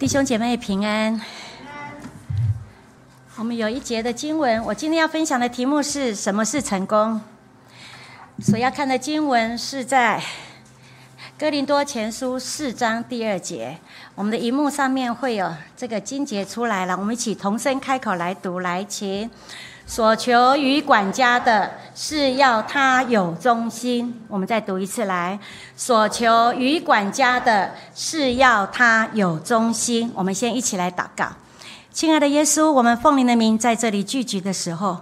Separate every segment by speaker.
Speaker 1: 弟兄姐妹平安。我们有一节的经文，我今天要分享的题目是什么是成功？所要看的经文是在哥林多前书四章第二节。我们的荧幕上面会有这个经节出来了，我们一起同声开口来读，来，请。所求于管家的是要他有忠心。我们再读一次来。所求于管家的是要他有忠心。我们先一起来祷告。亲爱的耶稣，我们奉您的名在这里聚集的时候，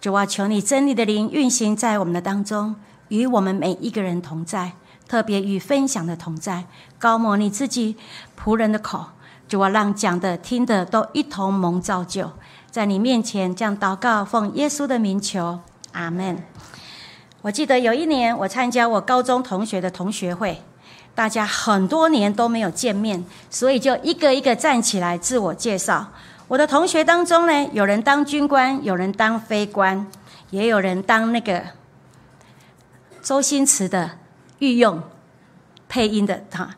Speaker 1: 主啊，求你真理的灵运行在我们的当中，与我们每一个人同在，特别与分享的同在。高摩你自己仆人的口，主啊，让讲的听的都一同蒙造就。在你面前这样祷告，奉耶稣的名求，阿门。我记得有一年，我参加我高中同学的同学会，大家很多年都没有见面，所以就一个一个站起来自我介绍。我的同学当中呢，有人当军官，有人当飞官，也有人当那个周星驰的御用配音的哈。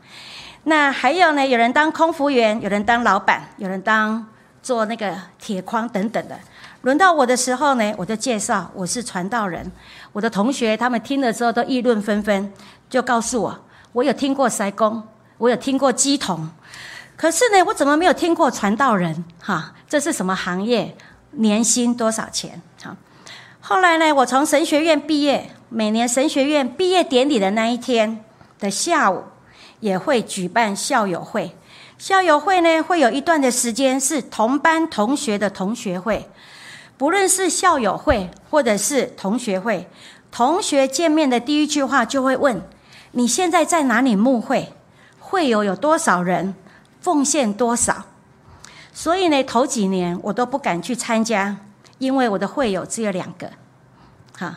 Speaker 1: 那还有呢，有人当空服员，有人当老板，有人当。做那个铁框等等的，轮到我的时候呢，我就介绍我是传道人。我的同学他们听了之后都议论纷纷，就告诉我，我有听过塞工，我有听过鸡童，可是呢，我怎么没有听过传道人？哈，这是什么行业？年薪多少钱？好，后来呢，我从神学院毕业，每年神学院毕业典礼的那一天的下午，也会举办校友会。校友会呢，会有一段的时间是同班同学的同学会。不论是校友会或者是同学会，同学见面的第一句话就会问：你现在在哪里募会？会友有多少人？奉献多少？所以呢，头几年我都不敢去参加，因为我的会友只有两个。好，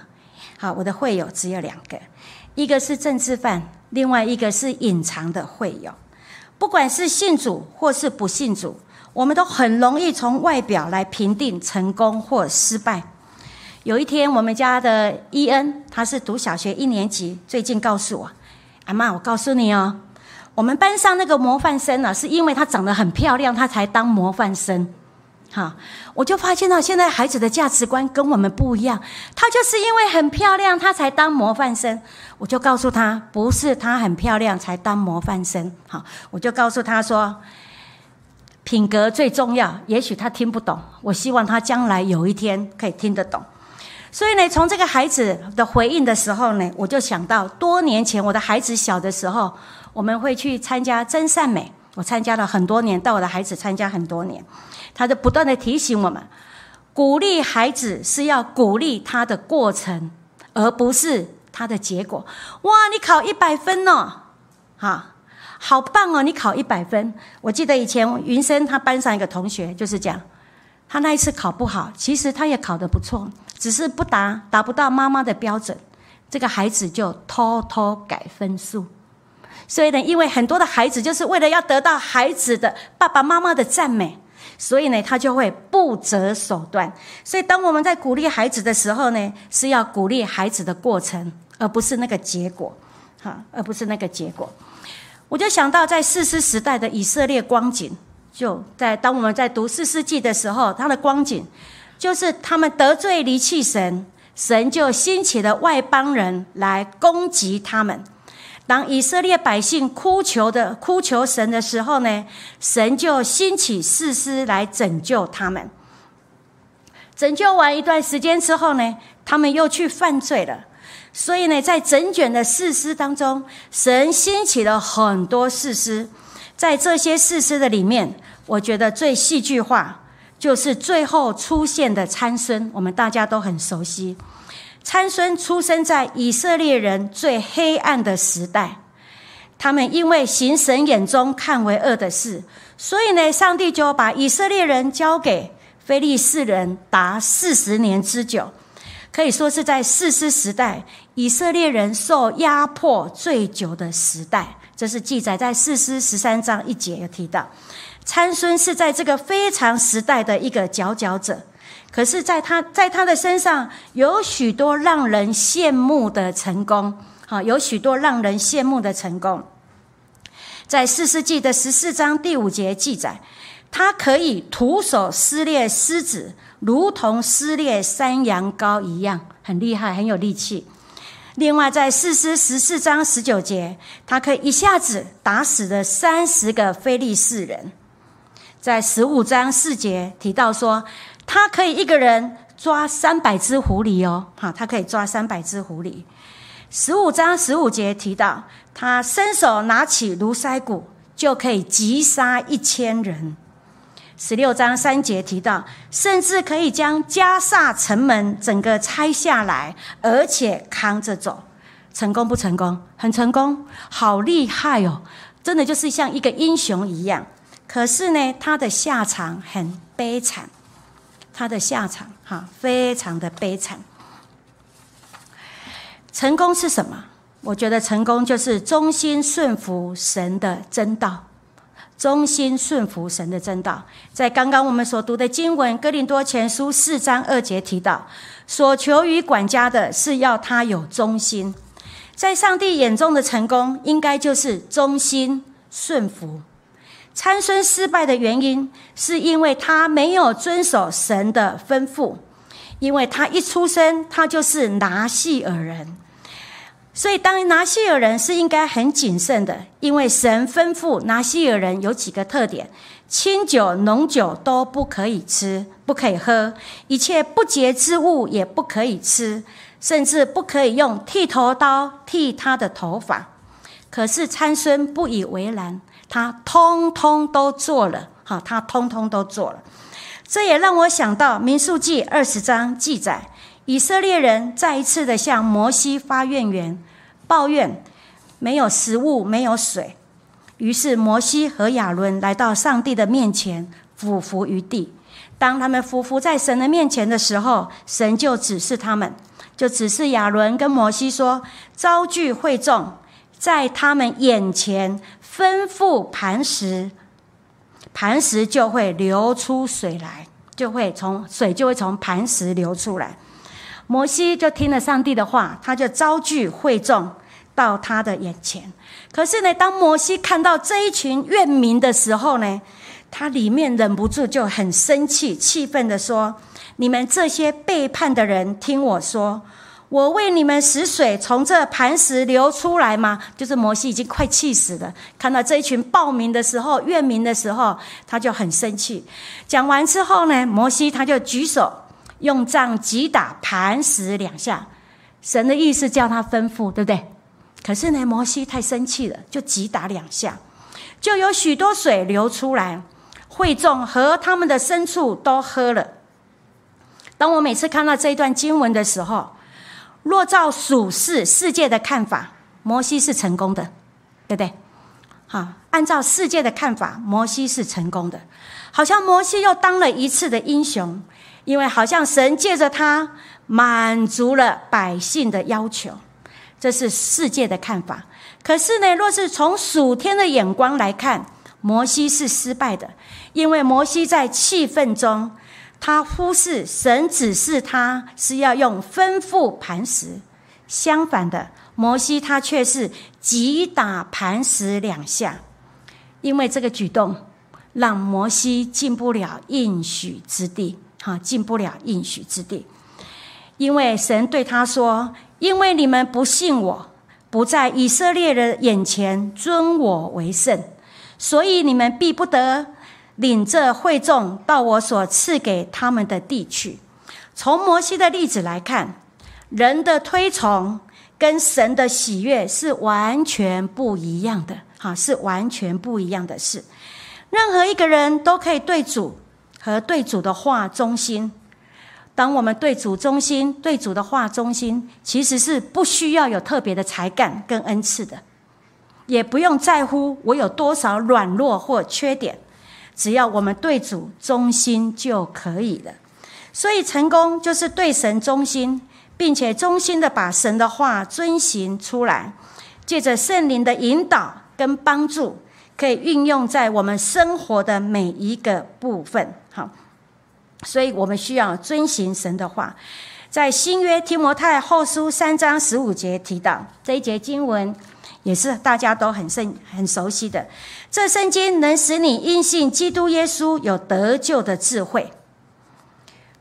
Speaker 1: 好，我的会友只有两个，一个是政治犯，另外一个是隐藏的会友。不管是信主或是不信主，我们都很容易从外表来评定成功或失败。有一天，我们家的伊恩，他是读小学一年级，最近告诉我：“阿妈，我告诉你哦，我们班上那个模范生呢，是因为她长得很漂亮，她才当模范生。”哈，我就发现到现在孩子的价值观跟我们不一样。他就是因为很漂亮，他才当模范生。我就告诉他，不是他很漂亮才当模范生。好，我就告诉他说，品格最重要。也许他听不懂，我希望他将来有一天可以听得懂。所以呢，从这个孩子的回应的时候呢，我就想到多年前我的孩子小的时候，我们会去参加真善美。我参加了很多年，带我的孩子参加很多年。他就不断的提醒我们，鼓励孩子是要鼓励他的过程，而不是他的结果。哇，你考一百分哦，哈，好棒哦！你考一百分。我记得以前云生他班上一个同学就是这样，他那一次考不好，其实他也考得不错，只是不达达不到妈妈的标准，这个孩子就偷偷改分数。所以呢，因为很多的孩子就是为了要得到孩子的爸爸妈妈的赞美。所以呢，他就会不择手段。所以，当我们在鼓励孩子的时候呢，是要鼓励孩子的过程，而不是那个结果，哈，而不是那个结果。我就想到，在四世时代的以色列光景，就在当我们在读四世纪的时候，他的光景就是他们得罪离弃神，神就兴起了外邦人来攻击他们。当以色列百姓哭求的哭求神的时候呢，神就兴起士师来拯救他们。拯救完一段时间之后呢，他们又去犯罪了。所以呢，在整卷的士师当中，神兴起了很多士师。在这些士师的里面，我觉得最戏剧化就是最后出现的参孙，我们大家都很熟悉。参孙出生在以色列人最黑暗的时代，他们因为行神眼中看为恶的事，所以呢，上帝就把以色列人交给非利士人达四十年之久，可以说是在四师时代以色列人受压迫最久的时代。这是记载在四师十三章一节有提到，参孙是在这个非常时代的一个佼佼者。可是，在他在他的身上有许多让人羡慕的成功，哈，有许多让人羡慕的成功。在四世纪的十四章第五节记载，他可以徒手撕裂狮子，如同撕裂山羊羔一样，很厉害，很有力气。另外，在四师十四章十九节，他可以一下子打死了三十个非利士人。在十五章四节提到说，他可以一个人抓三百只狐狸哦，哈，他可以抓三百只狐狸。十五章十五节提到，他伸手拿起卢塞骨，就可以击杀一千人。十六章三节提到，甚至可以将加萨城门整个拆下来，而且扛着走，成功不成功？很成功，好厉害哦！真的就是像一个英雄一样。可是呢，他的下场很悲惨，他的下场哈，非常的悲惨。成功是什么？我觉得成功就是忠心顺服神的真道，忠心顺服神的真道。在刚刚我们所读的经文《哥林多前书》四章二节提到，所求于管家的是要他有忠心。在上帝眼中的成功，应该就是忠心顺服。参孙失败的原因，是因为他没有遵守神的吩咐，因为他一出生，他就是拿细尔人。所以，当拿西尔人是应该很谨慎的，因为神吩咐拿西尔人有几个特点：清酒、浓酒都不可以吃，不可以喝；一切不洁之物也不可以吃，甚至不可以用剃头刀剃他的头发。可是参孙不以为然，他通通都做了。哈，他通通都做了。这也让我想到《民数记》二十章记载。以色列人再一次的向摩西发怨言，抱怨没有食物，没有水。于是摩西和亚伦来到上帝的面前，俯伏于地。当他们俯伏在神的面前的时候，神就指示他们，就指示亚伦跟摩西说：“招聚会众，在他们眼前吩咐磐石，磐石就会流出水来，就会从水就会从磐石流出来。”摩西就听了上帝的话，他就招聚会众到他的眼前。可是呢，当摩西看到这一群怨民的时候呢，他里面忍不住就很生气、气愤的说：“你们这些背叛的人，听我说，我为你们使水从这磐石流出来吗？”就是摩西已经快气死了，看到这一群暴民的时候、怨民的时候，他就很生气。讲完之后呢，摩西他就举手。用杖击打磐石两下，神的意思叫他吩咐，对不对？可是呢，摩西太生气了，就击打两下，就有许多水流出来，会众和他们的牲畜都喝了。当我每次看到这一段经文的时候，若照属世世界的看法，摩西是成功的，对不对？好，按照世界的看法，摩西是成功的，好像摩西又当了一次的英雄。因为好像神借着他满足了百姓的要求，这是世界的看法。可是呢，若是从属天的眼光来看，摩西是失败的，因为摩西在气愤中，他忽视神指示他是要用吩咐磐石。相反的，摩西他却是击打磐石两下，因为这个举动让摩西进不了应许之地。哈，进不了应许之地，因为神对他说：“因为你们不信我，不在以色列人眼前尊我为圣，所以你们必不得领这会众到我所赐给他们的地去。”从摩西的例子来看，人的推崇跟神的喜悦是完全不一样的。哈，是完全不一样的事。任何一个人都可以对主。和对主的话忠心。当我们对主忠心，对主的话忠心，其实是不需要有特别的才干跟恩赐的，也不用在乎我有多少软弱或缺点，只要我们对主忠心就可以了。所以，成功就是对神忠心，并且忠心的把神的话遵行出来，借着圣灵的引导跟帮助。可以运用在我们生活的每一个部分，好，所以我们需要遵行神的话。在新约提摩太后书三章十五节提到这一节经文，也是大家都很深很熟悉的。这圣经能使你因信基督耶稣有得救的智慧。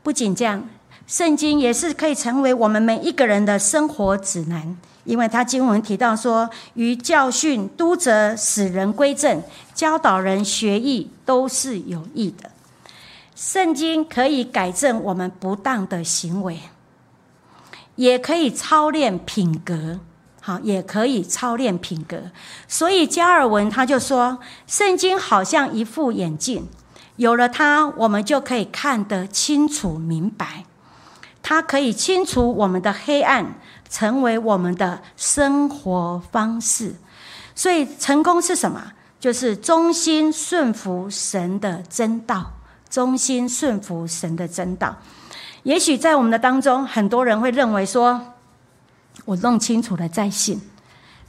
Speaker 1: 不仅这样，圣经也是可以成为我们每一个人的生活指南，因为他经文提到说，于教训、督责、使人归正、教导人学艺，都是有益的。圣经可以改正我们不当的行为，也可以操练品格，好，也可以操练品格。所以加尔文他就说，圣经好像一副眼镜。有了它，我们就可以看得清楚明白。它可以清除我们的黑暗，成为我们的生活方式。所以，成功是什么？就是忠心顺服神的真道。忠心顺服神的真道。也许在我们的当中，很多人会认为说：“我弄清楚了再信。”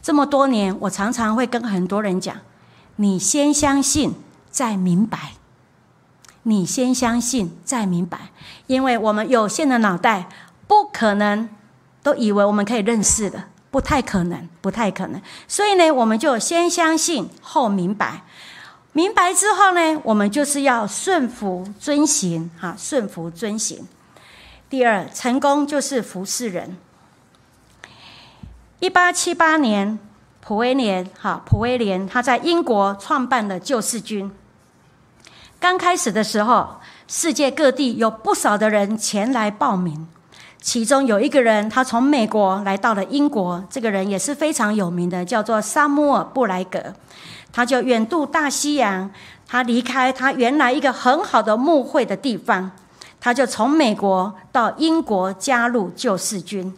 Speaker 1: 这么多年，我常常会跟很多人讲：“你先相信，再明白。”你先相信，再明白，因为我们有限的脑袋，不可能都以为我们可以认识的，不太可能，不太可能。所以呢，我们就先相信后明白，明白之后呢，我们就是要顺服遵行，哈，顺服遵行。第二，成功就是服侍人。一八七八年，普威廉，哈，普威廉他在英国创办了救世军。刚开始的时候，世界各地有不少的人前来报名。其中有一个人，他从美国来到了英国，这个人也是非常有名的，叫做沙穆尔·布莱格。他就远渡大西洋，他离开他原来一个很好的牧会的地方，他就从美国到英国加入救世军。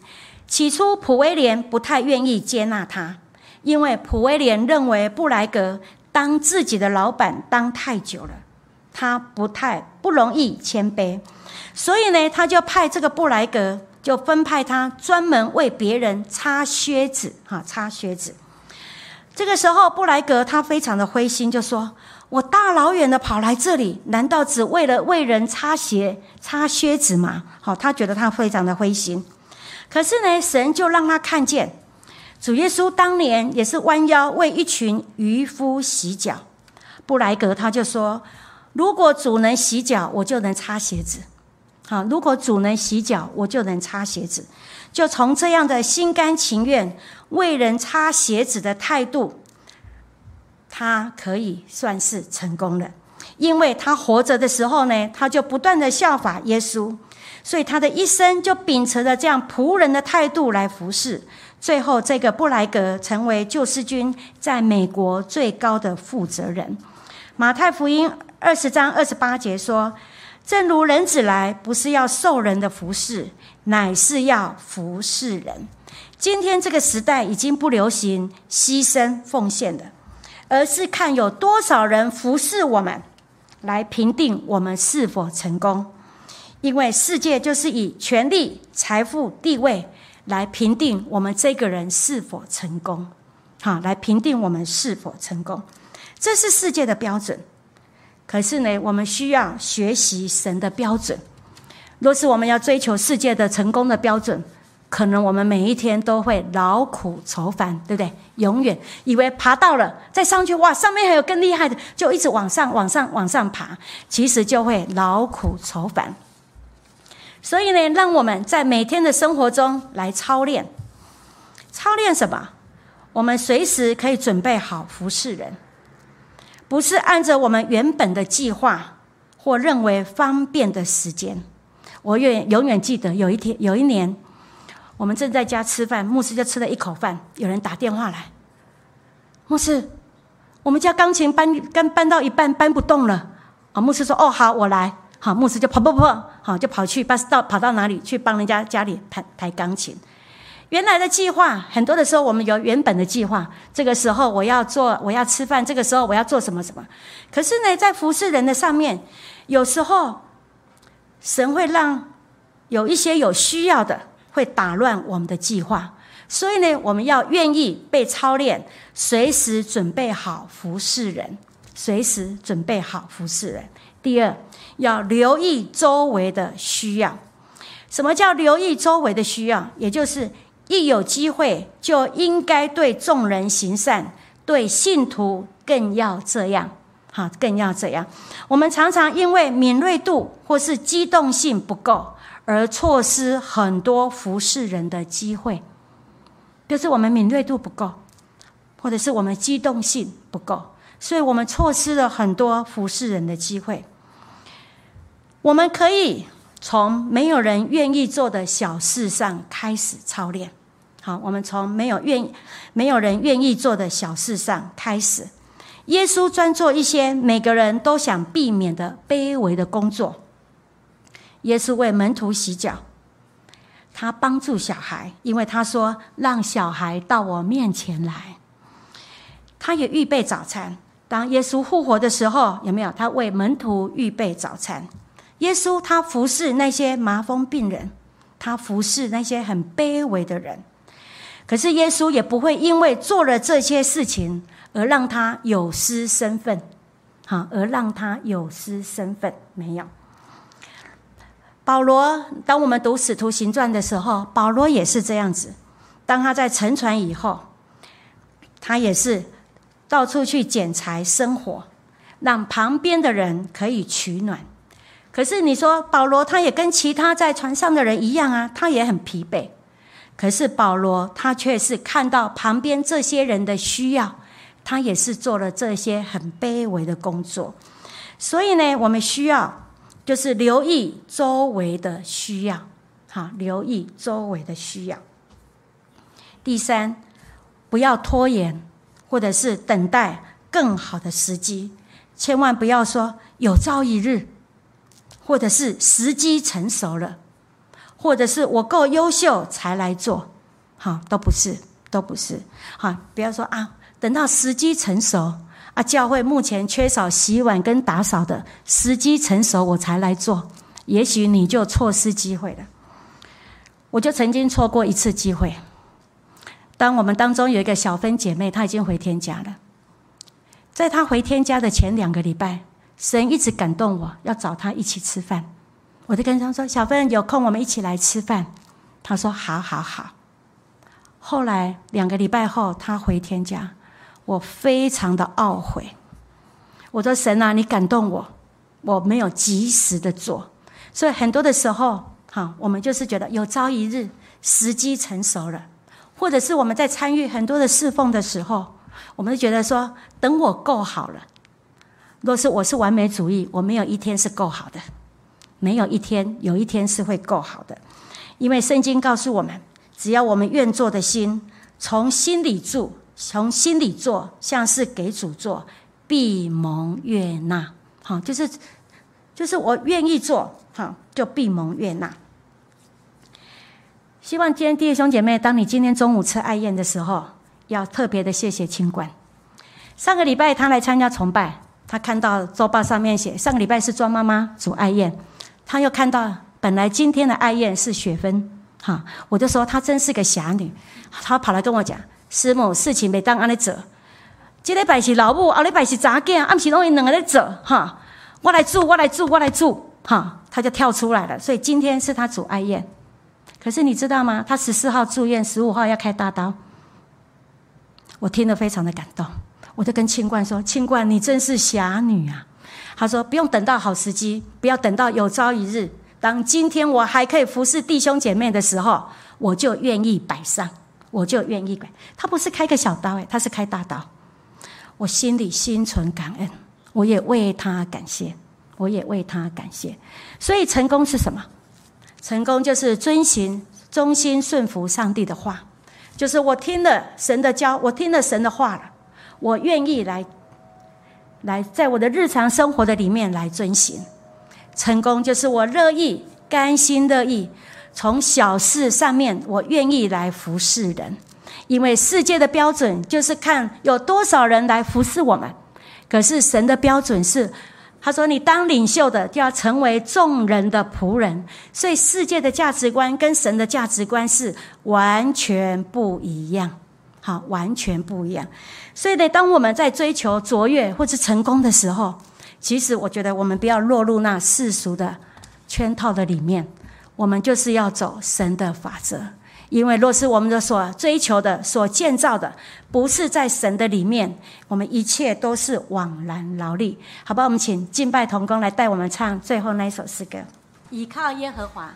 Speaker 1: 起初，普威廉不太愿意接纳他，因为普威廉认为布莱格当自己的老板当太久了。他不太不容易谦卑，所以呢，他就派这个布莱格，就分派他专门为别人擦靴子，哈，擦靴子。这个时候，布莱格他非常的灰心，就说：“我大老远的跑来这里，难道只为了为人擦鞋、擦靴子吗？”好，他觉得他非常的灰心。可是呢，神就让他看见，主耶稣当年也是弯腰为一群渔夫洗脚。布莱格他就说。如果主能洗脚，我就能擦鞋子。好，如果主能洗脚，我就能擦鞋子。就从这样的心甘情愿为人擦鞋子的态度，他可以算是成功了。因为他活着的时候呢，他就不断的效法耶稣，所以他的一生就秉承着这样仆人的态度来服侍。最后，这个布莱格成为救世军在美国最高的负责人。马太福音。二十章二十八节说：“正如人子来，不是要受人的服侍，乃是要服侍人。”今天这个时代已经不流行牺牲奉献的，而是看有多少人服侍我们，来评定我们是否成功。因为世界就是以权力、财富、地位来评定我们这个人是否成功，哈，来评定我们是否成功，这是世界的标准。可是呢，我们需要学习神的标准。若是我们要追求世界的成功的标准，可能我们每一天都会劳苦愁烦，对不对？永远以为爬到了再上去，哇，上面还有更厉害的，就一直往上、往上、往上爬，其实就会劳苦愁烦。所以呢，让我们在每天的生活中来操练，操练什么？我们随时可以准备好服侍人。不是按照我们原本的计划或认为方便的时间。我愿永远记得有一天，有一年，我们正在家吃饭，牧师就吃了一口饭，有人打电话来，牧师，我们家钢琴搬刚搬到一半搬不动了。啊，牧师说：“哦，好，我来。”好，牧师就跑跑跑，好就跑去，到跑到哪里去帮人家家里弹弹钢琴。原来的计划很多的时候，我们有原本的计划。这个时候我要做，我要吃饭。这个时候我要做什么什么？可是呢，在服侍人的上面，有时候神会让有一些有需要的会打乱我们的计划。所以呢，我们要愿意被操练，随时准备好服侍人，随时准备好服侍人。第二，要留意周围的需要。什么叫留意周围的需要？也就是。一有机会就应该对众人行善，对信徒更要这样。好，更要这样。我们常常因为敏锐度或是机动性不够，而错失很多服侍人的机会。就是我们敏锐度不够，或者是我们机动性不够，所以我们错失了很多服侍人的机会。我们可以从没有人愿意做的小事上开始操练。好，我们从没有愿没有人愿意做的小事上开始。耶稣专做一些每个人都想避免的卑微的工作。耶稣为门徒洗脚。他帮助小孩，因为他说：“让小孩到我面前来。”他也预备早餐。当耶稣复活的时候，有没有？他为门徒预备早餐。耶稣他服侍那些麻风病人，他服侍那些很卑微的人。可是耶稣也不会因为做了这些事情而让他有失身份，好，而让他有失身份，没有。保罗，当我们读《使徒行传》的时候，保罗也是这样子。当他在沉船以后，他也是到处去捡柴生火，让旁边的人可以取暖。可是你说保罗，他也跟其他在船上的人一样啊，他也很疲惫。可是保罗，他却是看到旁边这些人的需要，他也是做了这些很卑微的工作。所以呢，我们需要。就是留意周围的需要，好，留意周围的需要。第三，不要拖延，或者是等待更好的时机，千万不要说有朝一日，或者是时机成熟了，或者是我够优秀才来做，好，都不是，都不是，好，不要说啊，等到时机成熟。啊，教会目前缺少洗碗跟打扫的时机成熟，我才来做。也许你就错失机会了。我就曾经错过一次机会。当我们当中有一个小芬姐妹，她已经回天家了。在她回天家的前两个礼拜，神一直感动我要找他一起吃饭。我就跟他说：“小芬有空，我们一起来吃饭。”他说：“好好好。”后来两个礼拜后，他回天家。我非常的懊悔，我说神啊，你感动我，我没有及时的做，所以很多的时候，哈，我们就是觉得有朝一日时机成熟了，或者是我们在参与很多的侍奉的时候，我们就觉得说，等我够好了。若是我是完美主义，我没有一天是够好的，没有一天有一天是会够好的，因为圣经告诉我们，只要我们愿做的心从心里住。从心里做，像是给主做，必蒙悦纳。好，就是，就是我愿意做，好，就必蒙悦纳。希望今天弟兄姐妹，当你今天中午吃爱宴的时候，要特别的谢谢清官。上个礼拜他来参加崇拜，他看到周报上面写上个礼拜是庄妈妈煮爱宴，他又看到本来今天的爱宴是雪芬，哈，我就说她真是个侠女，她跑来跟我讲。师母，事情没当安尼做。今礼拜是老母，后礼拜是查囝，暗时拢伊两个在做哈。我来煮，我来煮，我来煮哈。他就跳出来了，所以今天是他煮爱宴。可是你知道吗？他十四号住院，十五号要开大刀。我听得非常的感动，我就跟清冠说：“清冠，你真是侠女啊！”他说：“不用等到好时机，不要等到有朝一日，当今天我还可以服侍弟兄姐妹的时候，我就愿意摆上。”我就愿意摆他，不是开个小刀，哎，他是开大刀。我心里心存感恩，我也为他感谢，我也为他感谢。所以成功是什么？成功就是遵循、忠心顺服上帝的话，就是我听了神的教，我听了神的话了，我愿意来，来在我的日常生活的里面来遵行。成功就是我乐意、甘心乐意。从小事上面，我愿意来服侍人，因为世界的标准就是看有多少人来服侍我们。可是神的标准是，他说你当领袖的就要成为众人的仆人。所以世界的价值观跟神的价值观是完全不一样，好，完全不一样。所以呢，当我们在追求卓越或者成功的时候，其实我觉得我们不要落入那世俗的圈套的里面。我们就是要走神的法则，因为若是我们的所追求的、所建造的，不是在神的里面，我们一切都是枉然劳力。好吧，我们请敬拜同工来带我们唱最后那一首诗歌：倚靠耶和华。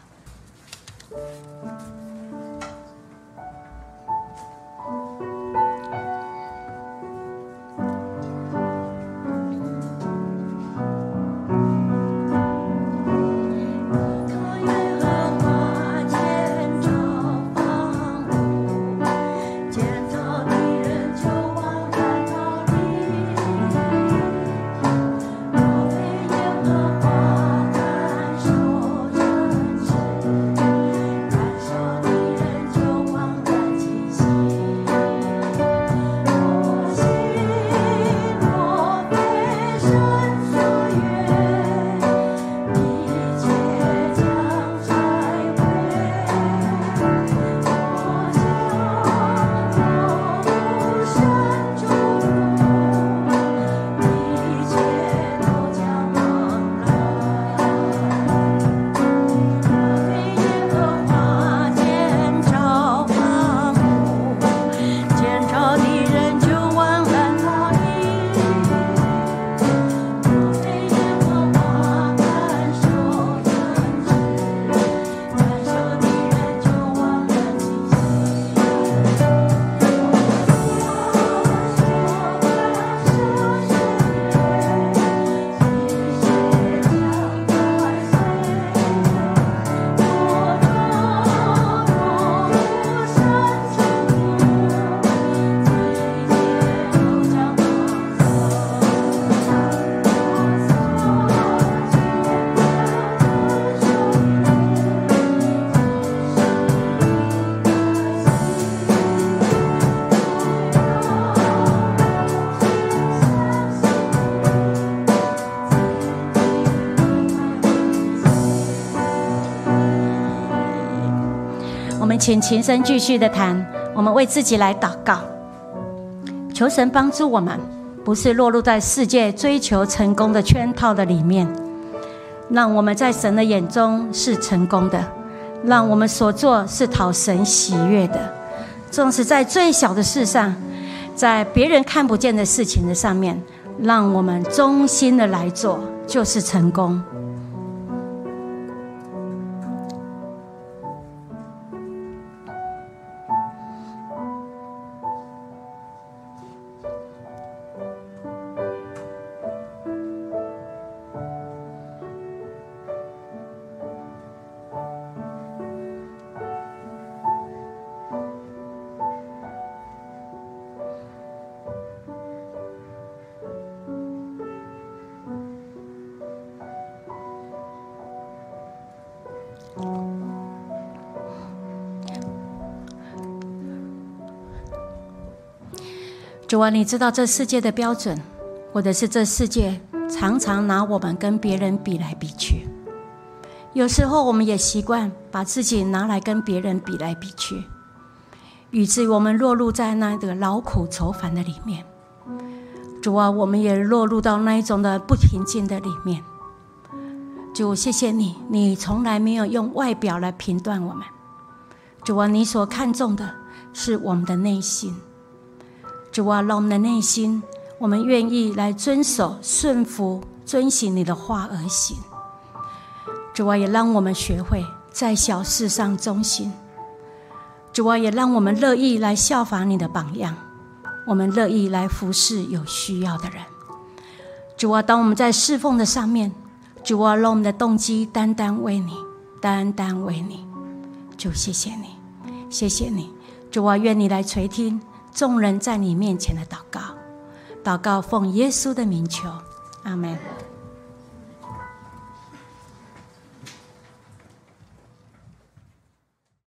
Speaker 1: 我们请琴声继续的弹，我们为自己来祷告，求神帮助我们，不是落入在世界追求成功的圈套的里面，让我们在神的眼中是成功的，让我们所做是讨神喜悦的，纵使在最小的事上，在别人看不见的事情的上面，让我们忠心的来做，就是成功。主啊，你知道这世界的标准，或者是这世界常常拿我们跟别人比来比去。有时候我们也习惯把自己拿来跟别人比来比去，以至于我们落入在那个劳苦愁烦的里面。主啊，我们也落入到那一种的不平静的里面。主，谢谢你，你从来没有用外表来评断我们。主啊，你所看重的是我们的内心。主啊，让我们的内心，我们愿意来遵守、顺服、遵行你的话而行。主啊，也让我们学会在小事上忠心。主啊，也让我们乐意来效法你的榜样，我们乐意来服侍有需要的人。主啊，当我们在侍奉的上面，主啊，让我们的动机单单为你，单单为你。主，谢谢你，谢谢你。主啊，愿你来垂听。众人在你面前的祷告，祷告奉耶稣的名求，阿门。